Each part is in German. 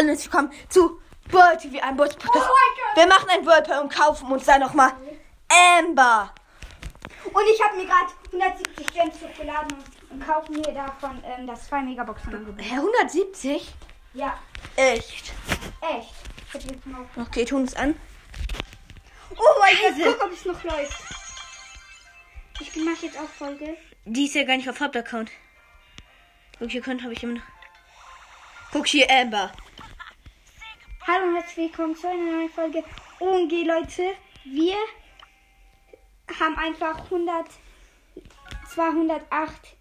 Hallo, herzlich willkommen zu World TV, ein World Podcast. Wir machen ein World und kaufen uns dann nochmal Amber. Und ich habe mir gerade 170 Gems hochgeladen und, und kaufe mir davon ähm, das 2 Megaboxen angebot. Hä, 170? Ja, Echt? echt. Okay, tun es an. Oh mein Gott, guck, ob es noch läuft. Ich mache jetzt auch Folge. Die ist ja gar nicht auf Hauptaccount. Guck, hier könnt habe ich immer noch. Guck hier, Amber. Hallo und herzlich willkommen zu einer neuen Folge OMG, Leute. Wir haben einfach 100, 208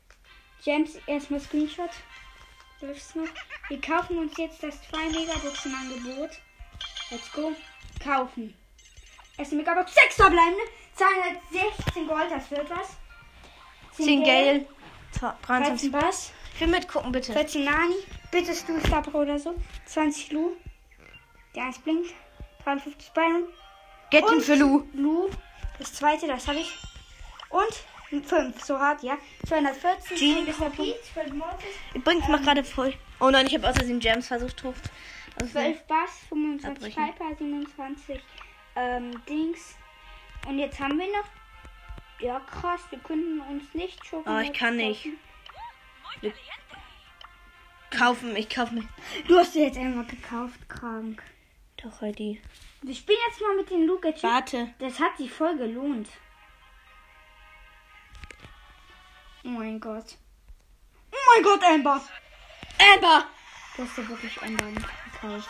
Gems. Erstmal Screenshot. Läuft's noch? Wir kaufen uns jetzt das 2 Megaboxen Angebot. Let's go. Kaufen. Erste Megabox, 6 verbleibende. 216 Gold, das wird was. 10 Gale. 13 23. Bass. Ich will mitgucken, bitte. 14 Nani. Bitte Stu Star Pro oder so. 20 Lu. Der 1 blinkt. 53 Byron. Get ihn Und für Lu. Lu. Das zweite, das habe ich. Und 5, so hart, ja. 214. Jean. Mr. P. 12 Mortis. Übrigens, mach gerade voll. Oh nein, ich habe außerdem Gems versucht hoch. Also, 12 Bass. 25 Abbrechen. Piper. 27 ähm, Dings. Und jetzt haben wir noch. Ja, krass. Wir könnten uns nicht schon. Oh, ich kann nicht. kaufen, ich kaufe mich. Du hast dir jetzt einmal gekauft, krank. Doch, Heidi. Wir spielen jetzt mal mit den Luca. Warte. Das hat sich voll gelohnt. Oh mein Gott. Oh mein Gott, Amber. Amber! Du hast dir wirklich Amber gekauft.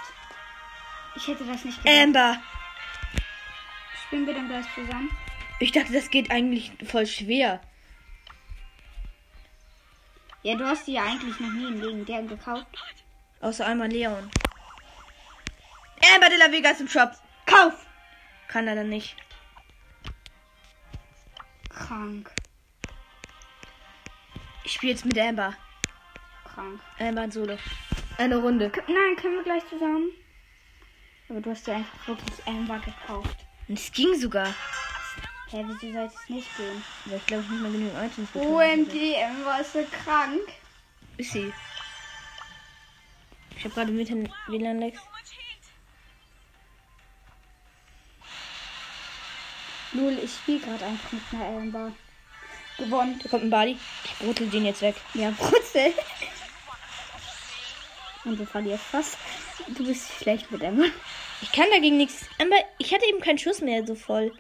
Ich hätte das nicht gedacht. Amber! Spielen wir dann gleich zusammen? Ich dachte, das geht eigentlich voll schwer. Ja, du hast die ja eigentlich noch nie im Leben gekauft. Außer einmal Leon. Amber de la Vega ist im Shop. Kauf! Kann er dann nicht. Krank. Ich spiele jetzt mit Amber. Krank. Amber in Solo. Eine Runde. K Nein, können wir gleich zusammen? Aber du hast dir einfach wirklich Amber gekauft. Und es ging sogar. Hä, wieso soll es nicht gehen? Aber ich glaube, ich nicht mehr genügend Items bekommen. OMG, Amber ist so krank. Ist sie. Ich habe gerade mit WLAN-Lex. Lul, ich spiele gerade einfach mit einer Amber. Gewonnen. Da kommt ein Body. Ich brutel den jetzt weg. Ja, Brutzel. Und du verlierst fast. Du bist schlecht mit Emma. Ich kann dagegen nichts. Amber, ich hatte eben keinen Schuss mehr so voll.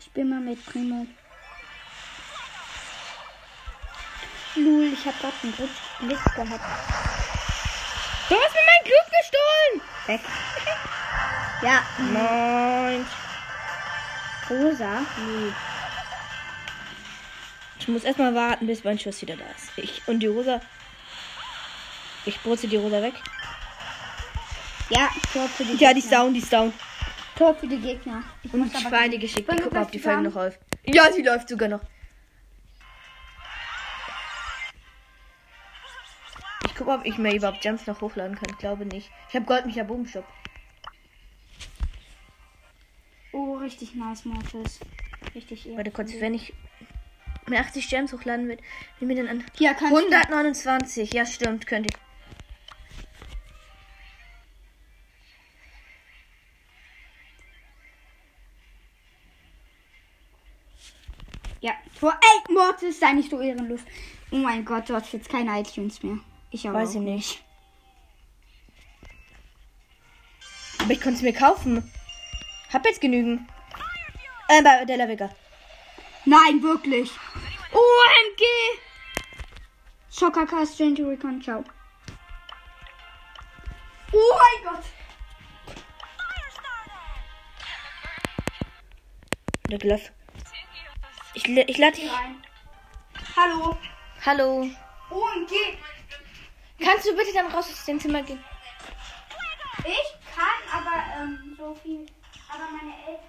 Ich bin mal mit Primo. Lul, ich hab grad einen Glück gehabt. Du hast mir mein Glück gestohlen! Weg. Ja, Nein. rosa. Nee. Ich muss erstmal warten, bis mein Schuss wieder da ist. Ich und die Rosa. Ich brutze die Rosa weg. Ja, Tor für die Ja, die ist Gegner. down, die ist down. Tor für die Gegner. Ich Und muss ich Schweine geschickt. Ich guck mal, ob die Folge noch läuft. Ja, sie läuft sogar noch. Ich guck mal, ob ich mir überhaupt Jumps noch hochladen kann. Ich glaube nicht. Ich habe Gold mich ja Bogenstopp. Oh, richtig nice, Mortis. Richtig eher. Warte kurz, wenn ich mir 80 Gems hochladen will, wie mir denn an? Ja, kannst du. 129, ja stimmt, könnte ich. Ja, Tor. Ey, Mortis, sei nicht so ehrenlos. Oh mein Gott, du hast jetzt keine iTunes mehr. Ich aber Weiß auch ich nicht. Aber ich konnte es mir kaufen. Hab jetzt genügend. Äh, bei Della Vega. Nein, wirklich. OMG. Soccer Cast Stranger Recon, ciao. Oh mein Gott. Der Glöff. Ich, ich lade dich. Rein. Hallo. Hallo. OMG. Kannst du bitte dann raus aus dem Zimmer gehen? Ich kann aber ähm, so viel. Aber meine Eltern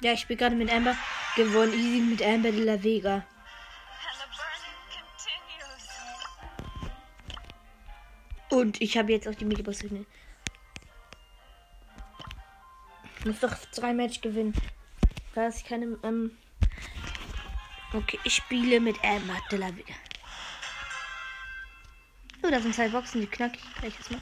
Ja, ich spiele gerade mit Amber. Gewonnen. Easy mit Amber de la Vega. Und ich habe jetzt auch die Megaboss. Ich muss doch drei Match gewinnen. Da ist keine. Ähm okay, ich spiele mit Amber de la Vega. Oh, da sind zwei Boxen, die knack ich gleich erstmal.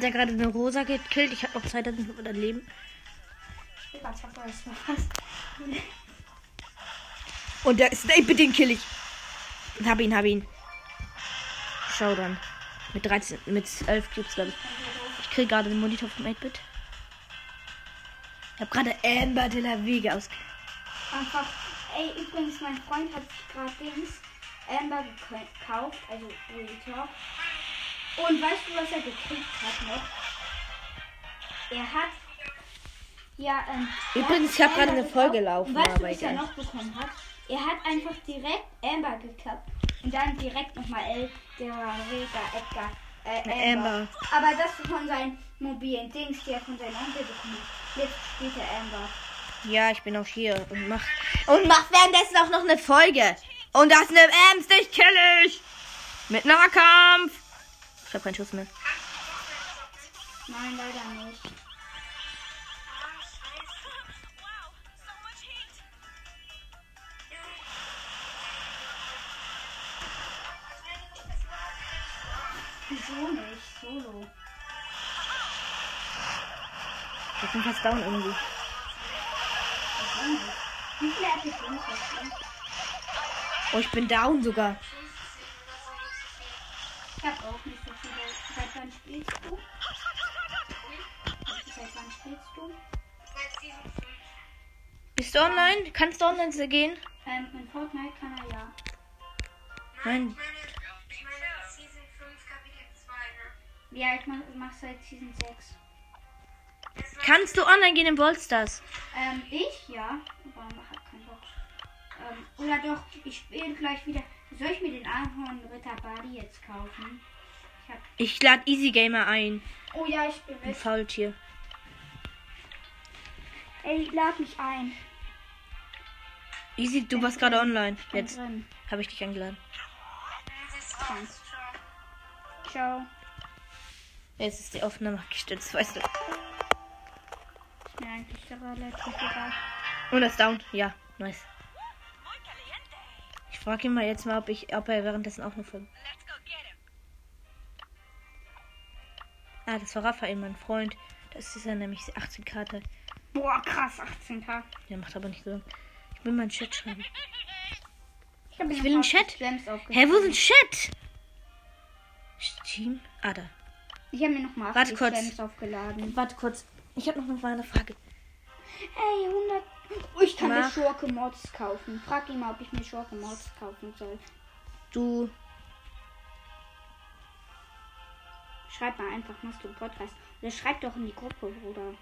Der gerade eine Rosa gekillt? Ich habe noch 2500 Leben. Ich hab das fast. Und der Snape, den kill ich. Hab ihn, hab ihn. Schau dann. Mit 13, mit 11 Cubes, glaube ich. Ich krieg gerade den Monitor vom 8-Bit. Ich habe gerade Amber de la Vega aus. Einfach. Ey, übrigens, mein Freund hat gerade Dings Amber gekauft, also Talk. Und weißt du, was er gekriegt hat noch? Er hat. Ja, ähm. Übrigens, ich hab gerade eine Folge laufen, Weißt du, was er noch bekommen hat? Er hat einfach direkt Amber geklappt. Und dann direkt nochmal El, der Rega, Edgar. Äh, Amber. Amber. Aber das von seinen mobilen Dings, die er von seinem Onkel bekommen hat. Jetzt spielt er Amber. Ja, ich bin auch hier und mach. Und mach währenddessen auch noch eine Folge. Und das eine Ems, dich kill ich. Mit Nahkampf. Ich hab keinen Schuss mehr. Nein, leider nicht. Wieso nicht? Solo. Ich bin fast down irgendwie. Wie viele du? Oh, ich bin down sogar. Ich hab auch nicht. Seit wann spielst du? Seit wann spielst du? Seit Season 5. Bist du online? Kannst du online gehen? Ähm, in Fortnite kann er ja. Nein. Ich meine, Season 5, Kapitel 2, ne? Ja, ich mach, mach seit Season 6. Kannst du online gehen im Ballstars? Ähm, ich ja. Aber mach halt keinen Bock. Ähm, oder doch, ich spiele gleich wieder. Soll ich mir den Ahornritter Badi jetzt kaufen? Ich. Ich lade Easy Gamer ein. Oh ja, ich bin Ein mit. Faultier. Ey, lad mich ein. Easy, du warst gerade online. Ich Jetzt habe ich dich eingeladen. Kannst. Ciao. Jetzt ist die Aufnahme gestützt, weißt du. Ist mir eigentlich relativ egal. Und das down. Ja, nice. Ich frage ihn mal jetzt mal, ob, ich, ob er währenddessen auch eine Folge. Let's go get him. Ah, das war Raphael, mein Freund. Das ist ja nämlich 18 Karte. Boah, krass, 18 Tag. Der macht aber nicht so. Ich will mal einen Chat schreiben. Ich, mir Ich will einen Chat. Hä, wo ist ein Chat? Steam? Ah, da. Ich habe mir noch mal Warte 80 kurz. Aufgeladen. Warte kurz. Ich habe noch mal eine Frage. Ey, 100. Oh, ich kann mir Mach. Schurke Mods kaufen. Frag ihn mal, ob ich mir Schurke Mods kaufen soll. Du. Schreib mal einfach, einen Podcast. Oder schreib doch in die Gruppe, Bruder.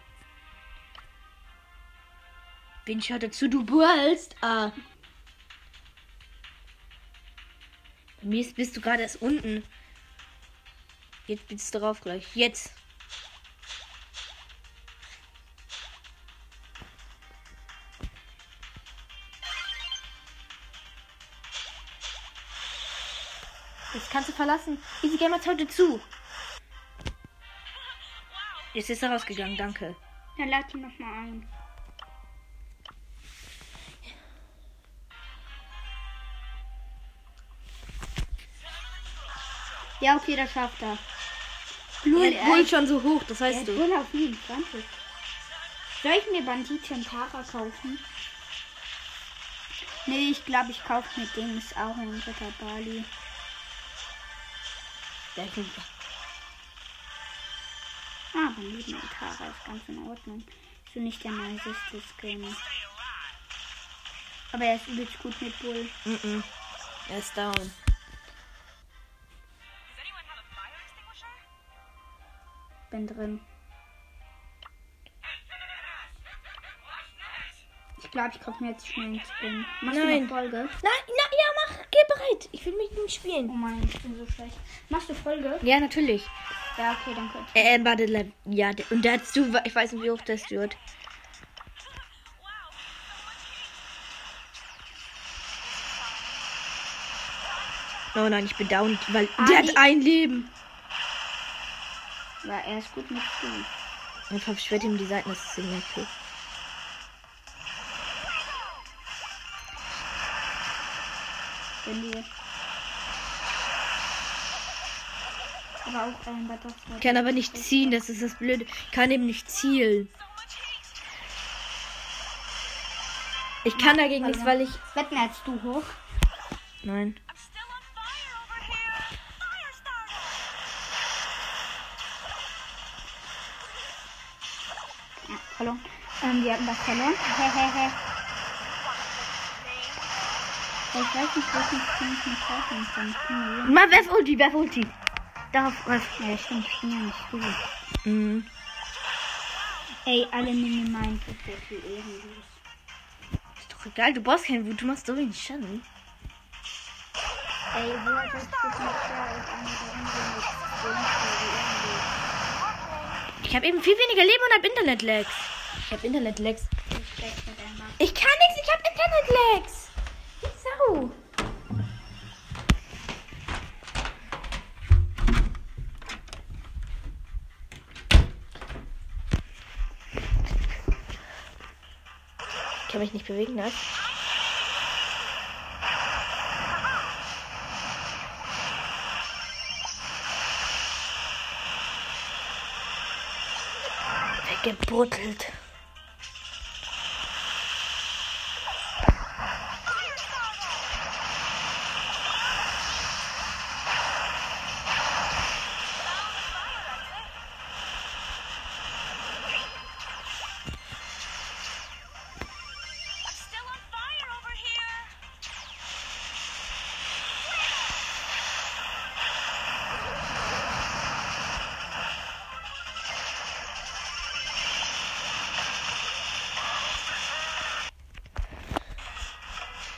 Wen schaut dazu? Du ballst. Ah. Bei mir ist- bist du gerade erst unten. Jetzt bist du drauf gleich. Jetzt. Jetzt kannst du verlassen. Easy Gamer dir zu. Jetzt ist er rausgegangen, danke. Ja, lad ihn nochmal ein. Ja, okay, das schafft er. Lul, er holt schon so hoch, das heißt du. Bull auf 27. Soll ich mir Banditen Tara kaufen? Nee, ich glaube, ich kaufe mir Dings auch in Ritter Bali. Der nehm- Ah, Bandit und Tara ist ganz in Ordnung. Ist so nicht der niceste Skin. Aber er ist übelst gut mit Bull. Mhm. Er ist down. Bin drin. Ich glaube, ich kaufe mir jetzt schnell einen Skin. Machst du Nein. noch Folge? Nein, na, ja, mach, geh bereit. Ich will mit ihm Oh spielen. Mann, ich bin so schlecht. Machst du Folge? Ja, natürlich. Ja, okay, dann könnt Äh, äh, warte, ja, der- und dazu, ich weiß nicht, wie hoch das wird. Oh nein, ich bin down, weil Ah, der hat ein Leben. Ja, er ist gut mit Skin. Ich verschwört ihm die Seiten, das ist irgendwie cool. Aber auch ein Butterfly. Ich kann aber nicht ziehen, das ist das Blöde. Ich kann eben nicht zielen. Ich kann dagegen nichts, weil ich. Wetten jetzt du hoch. Nein. Ja, verloren. Ähm, wir hatten das verloren. Hehehe. Ich weiß nicht, Skin ich mir kaufen kann. Mal werf Ulti, werf Ulti. Darauf werf. Ja, stimmt, ich bin ja nicht gut. Mhm. Ey, alle nehmen meinen viel ehrenlos. Ist doch egal, du brauchst keinen Wut, du machst so wenig Schaden. Ey, wo hat das eine der ehrenlos? Ich habe eben viel weniger Leben und hab Internet-Lags. Ich hab Internet-Lags. Ich kann nichts, ich hab Internet-Lags. Die Sau. Kann mich nicht bewegen, ne? Weggebruttelt.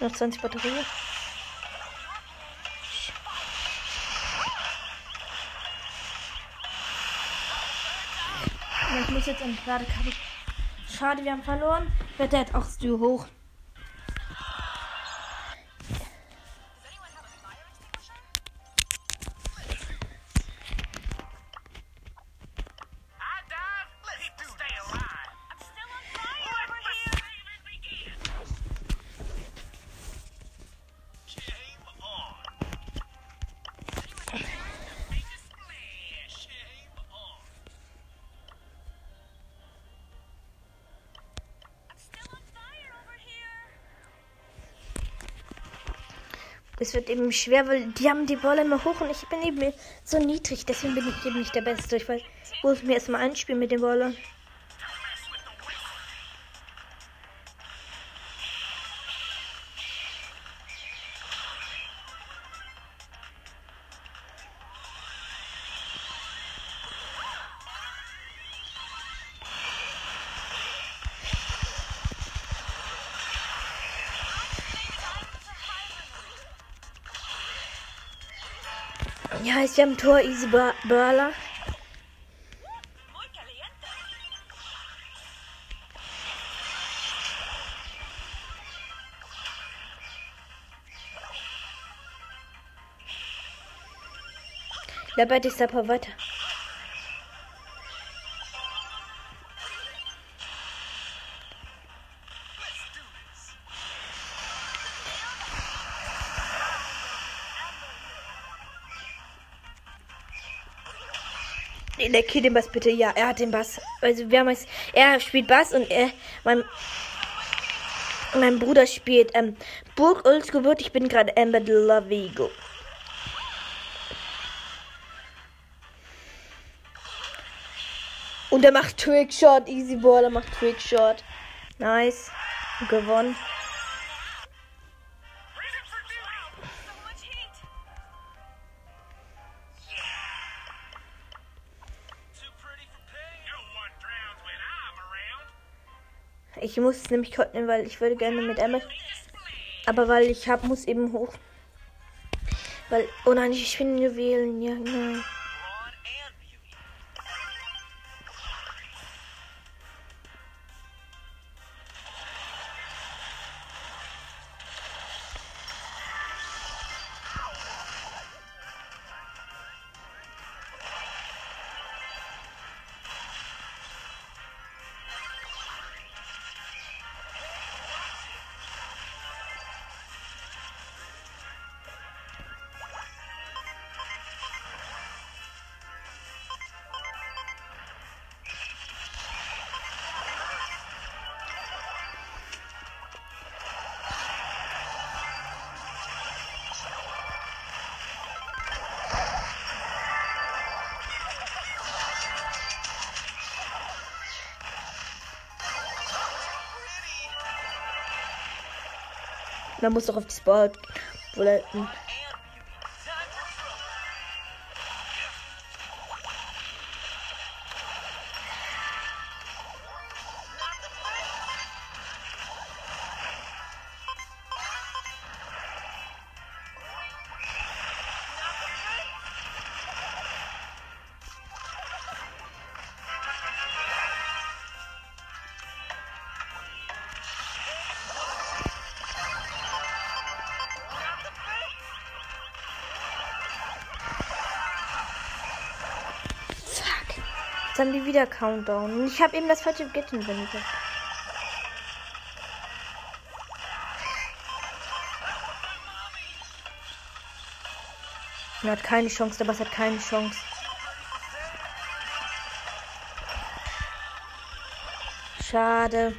Noch 20 Batterien. Ja, ich muss jetzt an gerade Kabel. Schade, wir haben verloren. Wird jetzt auch Stu hoch. Es wird eben schwer, weil die haben die Bälle immer hoch und ich bin eben so niedrig. Deswegen bin ich eben nicht der Beste. Ich muss mir erstmal einspielen mit den Ballern. Ist ja im Tor Easy caliente. Labert ist aber weiter. Der Kid den Bass bitte. Ja, er hat den Bass. Also wir haben es. Er spielt Bass und er. Mein, mein Bruder spielt ähm, Burg Oldsgeburt. Ich bin gerade Amber la Vigo. Und er macht Trickshot. Easy Ball, er macht Trickshot. Nice. Gewonnen. Ich muss es nämlich cutten, weil ich würde gerne mit Emma. Aber weil ich hab, muss eben hoch. Weil. Oh nein, ich finde Juwelen. Ja, nein. Man muss doch auf die Sport. Obwohl haben die wieder Countdown. Und ich habe eben das falsche Get inventet. Er hat keine Chance, der Bass hat keine Chance. Schade.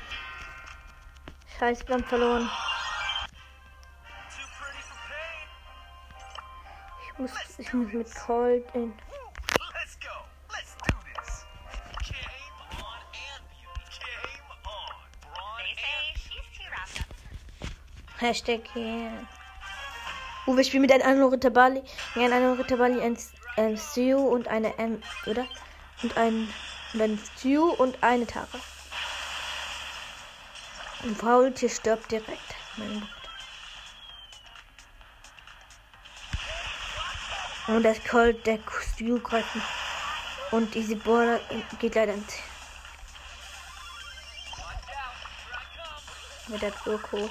Scheiße, wir haben verloren. Ich muss, ich muss mit Cold in. Hashtag yeah. Oh, wir spielen mit einem anderen Ritterbali. Ja, in einem Ritterbali ein, ein Stu und eine M, oder? Und ein, und ein Stu und eine Tara. Und Faultier stirbt direkt. Mein Gott. Und das Colt, der Stu greift. Und diese Border geht leider ins. Mit der Turko.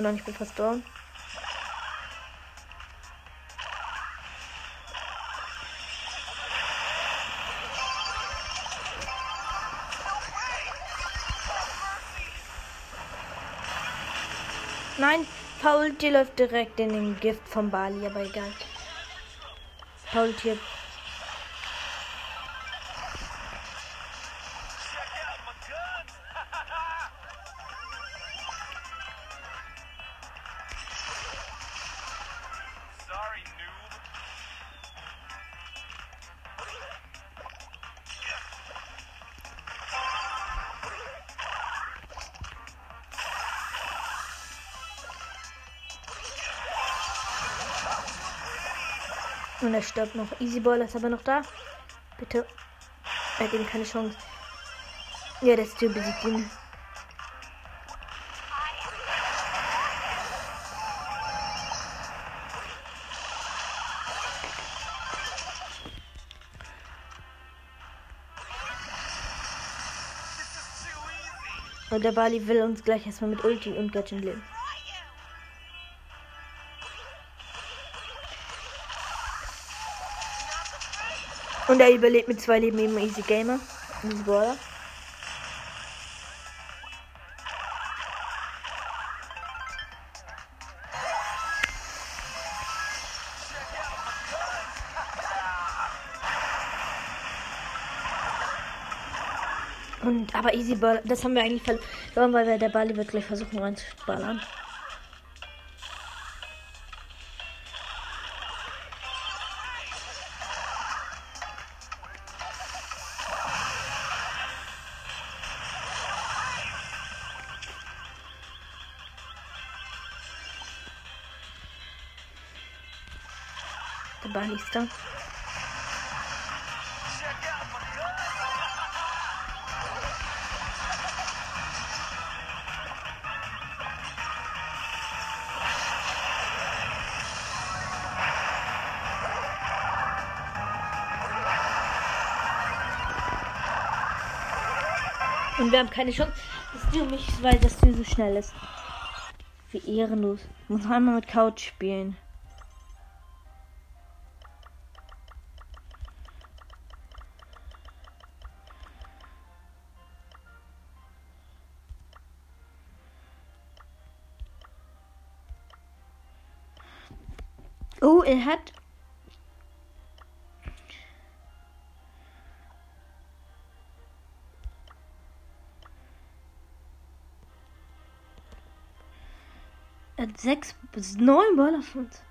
Oh nein, ich bin fast down. Nein, Paul Tier läuft direkt in den Gift vom Bali, aber egal. Paul Tier. Und er stirbt noch. Easy Ball ist aber noch da. Bitte. Er hat ihm keine Chance. Ja, der Stu besiegt ihn. Und der Bali will uns gleich erstmal mit Ulti und Göttin leben. Und er überlebt mit zwei Leben eben Easy Gamer. Easy Brawler. Und, aber Easy Ball, das haben wir eigentlich verloren, weil wir der Bali wird gleich versuchen reinzuballern. Gun. Und wir haben keine Chance. Das du mich, weil das Tür so schnell ist. Wie ehrenlos. Muss einmal mit Couch spielen. Er hat. Er hat sechs bis neun Ball auf uns.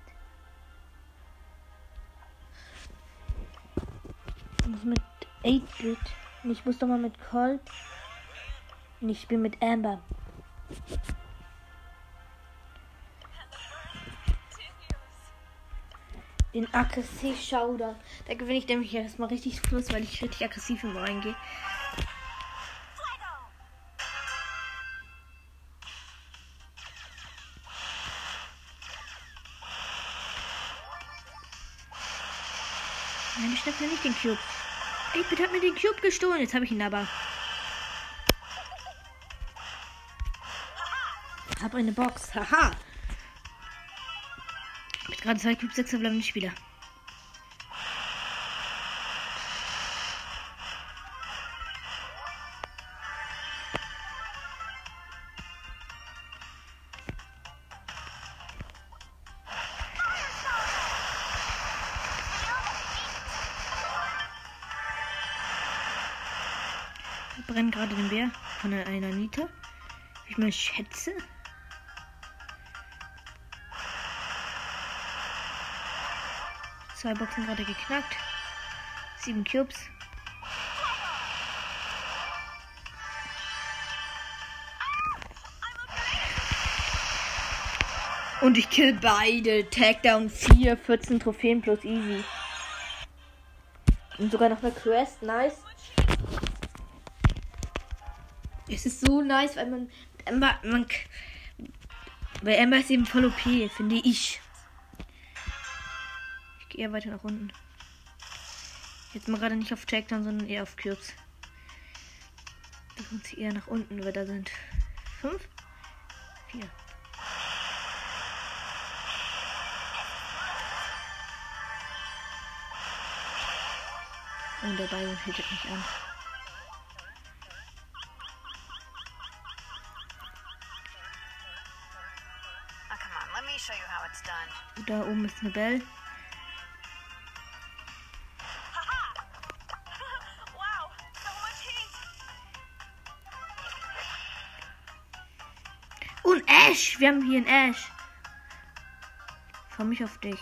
Muss mit 8-Bit. Und ich muss doch mal mit Colt. Und ich spiele mit Amber. Den aggressiv Schauder. Da gewinne ich nämlich erstmal richtig Plus, weil ich richtig aggressiv im reingehe. Nein, ich schnapp mir nicht den Cube. Ey, bitte hat mir den Cube gestohlen. Jetzt habe ich ihn aber. Hab eine Box. Haha. Gerade zwei Cube 6 bleiben nicht wieder. Wir brennen gerade den Bär von einer einer Nita. Wie ich mal schätze. Zwei Boxen gerade geknackt. Sieben Cubes. Und ich kill beide. Tagdown 4, 14 Trophäen plus easy. Und sogar noch eine Quest. Nice. Es ist so nice, weil man. Ember, man weil Ember ist eben voll OP, finde ich. Gehe eher weiter nach unten. Jetzt mal gerade nicht auf Takedown, sondern eher auf Cubes. Da sind sie eher nach unten, weil da sind fünf, vier. Und der Byron hittet mich an. Done. Da oben ist eine Bell. Wir haben hier einen Ash. Freu mich auf dich.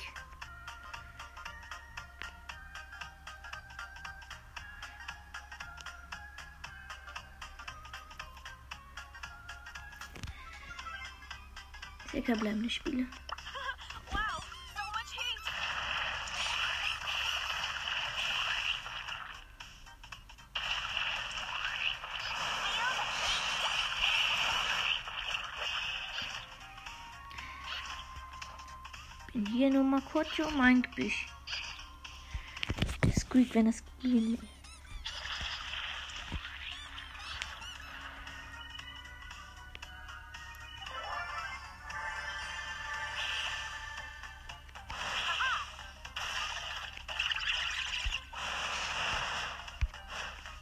Sicher bleiben die Spiele. Mein Gebüsch. Squeak, wenn das geht.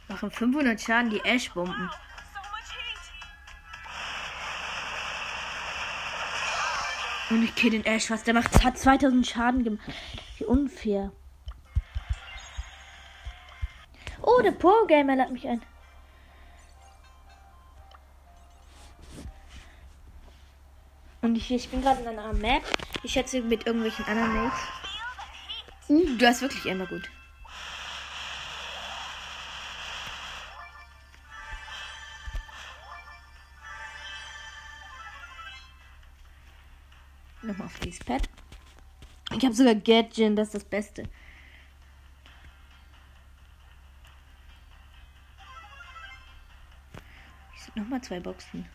Machen 500 Schaden die Ash-Bomben. Und ich kill den Ash, was der macht. Hat 2000 Schaden gemacht. Wie unfair. Oh, der Pro Gamer lad mich ein. Und ich, ich bin gerade in einer Map. Ich schätze mit irgendwelchen anderen Mates. Uh, du hast wirklich immer gut. Nochmal auf dieses Pad. Ich habe sogar Gadget, das ist das Beste. Ich sind nochmal zwei Boxen.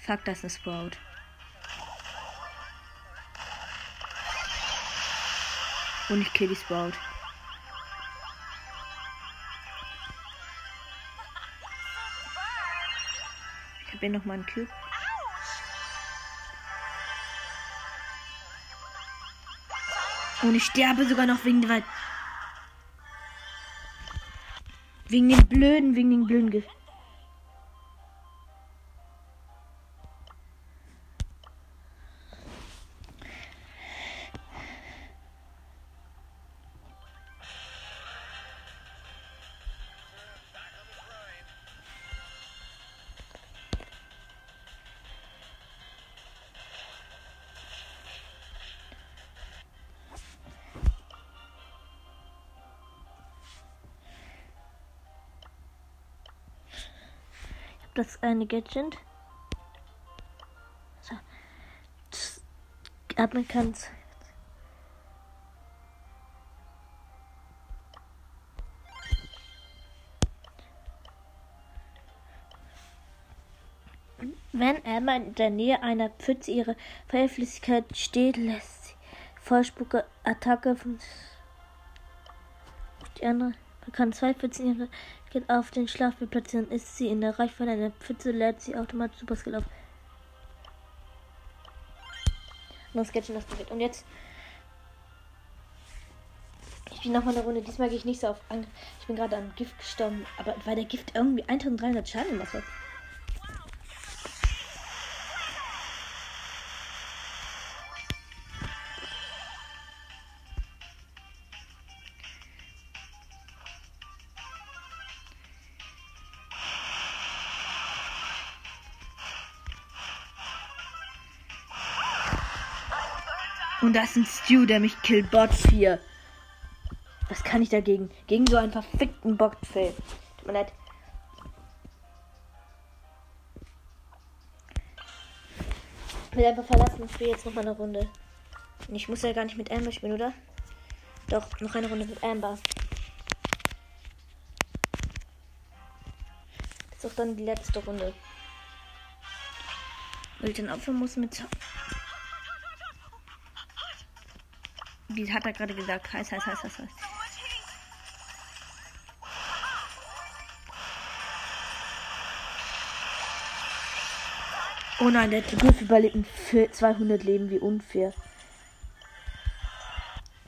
Fuck, das ist Sprout. Und ich kill die Sprout. Habe hier nochmal einen Cube. Und ich sterbe sogar noch wegen der. Wegen den blöden, wegen den blöden Gift. Das eine Gadget. So. Atmen kann's. Wenn Emma in der Nähe einer Pfütze ihre Feuerflüssigkeit steht, lässt sie Vollspucke Attacke von die andere. Man kann zwei Pfützen ihre geht auf den Schlafplatz platzieren. Ist sie in der Reichweite einer Pfütze, lädt sie automatisch Superskill auf. Geht's schon das. Und jetzt. Ich spiele nochmal eine Runde. Diesmal gehe ich nicht so auf Angriff. Ich bin gerade am Gift gestorben. Aber weil der Gift irgendwie 1300 Schaden gemacht Und da ist ein Stew, der mich killt. Bot 4. Was kann ich dagegen? Gegen so einen verfickten Botfail. Tut mir leid. Ich will einfach verlassen und spiele jetzt noch eine Runde. Und Ich muss ja gar nicht mit Amber spielen, oder? Doch, noch eine Runde mit Amber. Das ist auch dann die letzte Runde. Weil ich dann aufhören muss mit Wie hat er gerade gesagt? Heiß, heiß, heiß, heiß, heiß. Oh nein, der Griff überlebt mit 200 Leben. Wie unfair.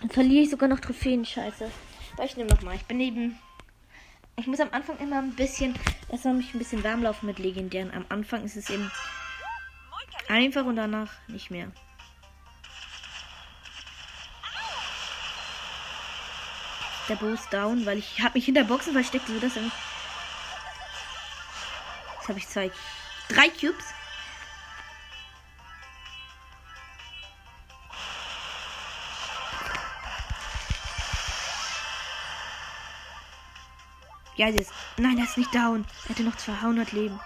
Dann verliere ich sogar noch Trophäen. Scheiße. Aber ich nehme nochmal. Ich bin eben. Ich muss am Anfang immer ein bisschen. Erstmal mich ein bisschen warm laufen mit Legendären. Am Anfang ist es eben einfach und danach nicht mehr. Der Bo ist down, weil ich habe mich hinter Boxen versteckt, so dass. Jetzt habe ich zwei. Drei Cubes. Ja, sie ist. Nein, er ist nicht down. Er hatte noch 200 Leben.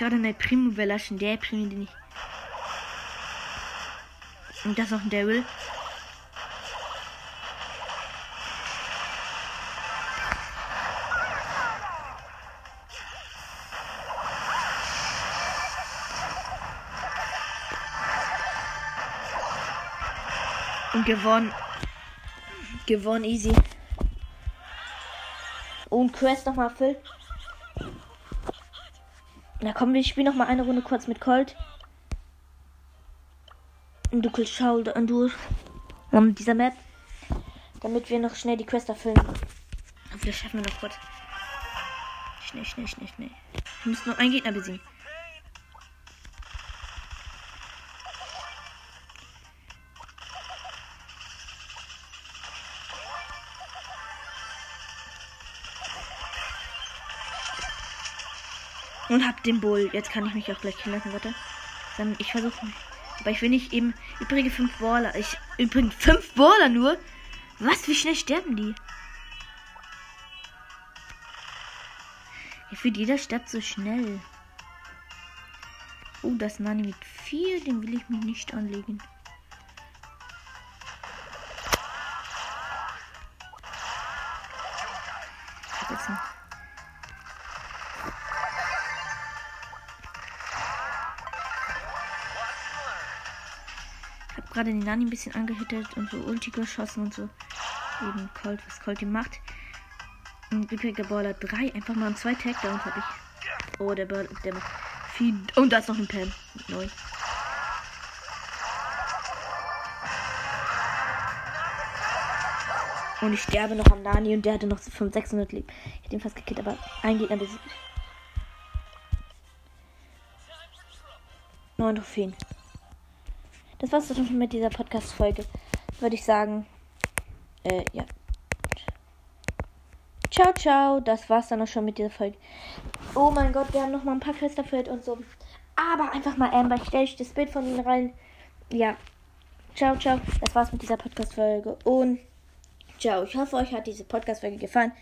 Gerade in der Primo überlaschen. Der Primo, den ich. Und das noch ein Daryl. Und gewonnen. Gewonnen, easy. Und Quest nochmal erfüllt. Na komm, wir spielen noch mal eine Runde kurz mit Colt. Und du kannst Shoulder und du. Und dieser Map, damit wir noch schnell die Quest erfüllen. Das schaffen wir noch kurz. Schnell, schnell, schnell, schnell. Wir müssen noch einen Gegner besiegen. Und hab den Bull. Jetzt kann ich mich auch gleich killen lassen, warte. Dann, ich versuche mich. Aber ich will nicht eben übrige fünf Baller. Ich übrigens fünf Baller nur. Was? Wie schnell sterben die? Ich finde, jeder stirbt so schnell. Oh, das Nani mit 4, den will ich mir nicht anlegen. Jetzt gerade den Nani ein bisschen angehittet und so Ulti geschossen und so. Eben Colt, was Colt ihm macht. Und übriger Baller 3, einfach mal zwei Takedowns habe ich. Oh, der Ball, der macht viel. Und da ist noch ein Pam. 9. Und ich sterbe noch am Nani und der hatte noch 500, 600 Leben. Ich hätte ihn fast gekillt, aber ein Gegner besiegt. 9 Trophäen. Das war's dann schon mit dieser Podcast-Folge. Würde ich sagen. Äh, ja. Ciao, ciao. Das war's dann auch schon mit dieser Folge. Oh mein Gott, wir haben noch mal ein paar erfüllt und so. Aber einfach mal Amber. Ich stelle das Bild von ihnen rein. Ja. Ciao, ciao. Das war's mit dieser Podcast-Folge. Und ciao. Ich hoffe, euch hat diese Podcast-Folge gefallen.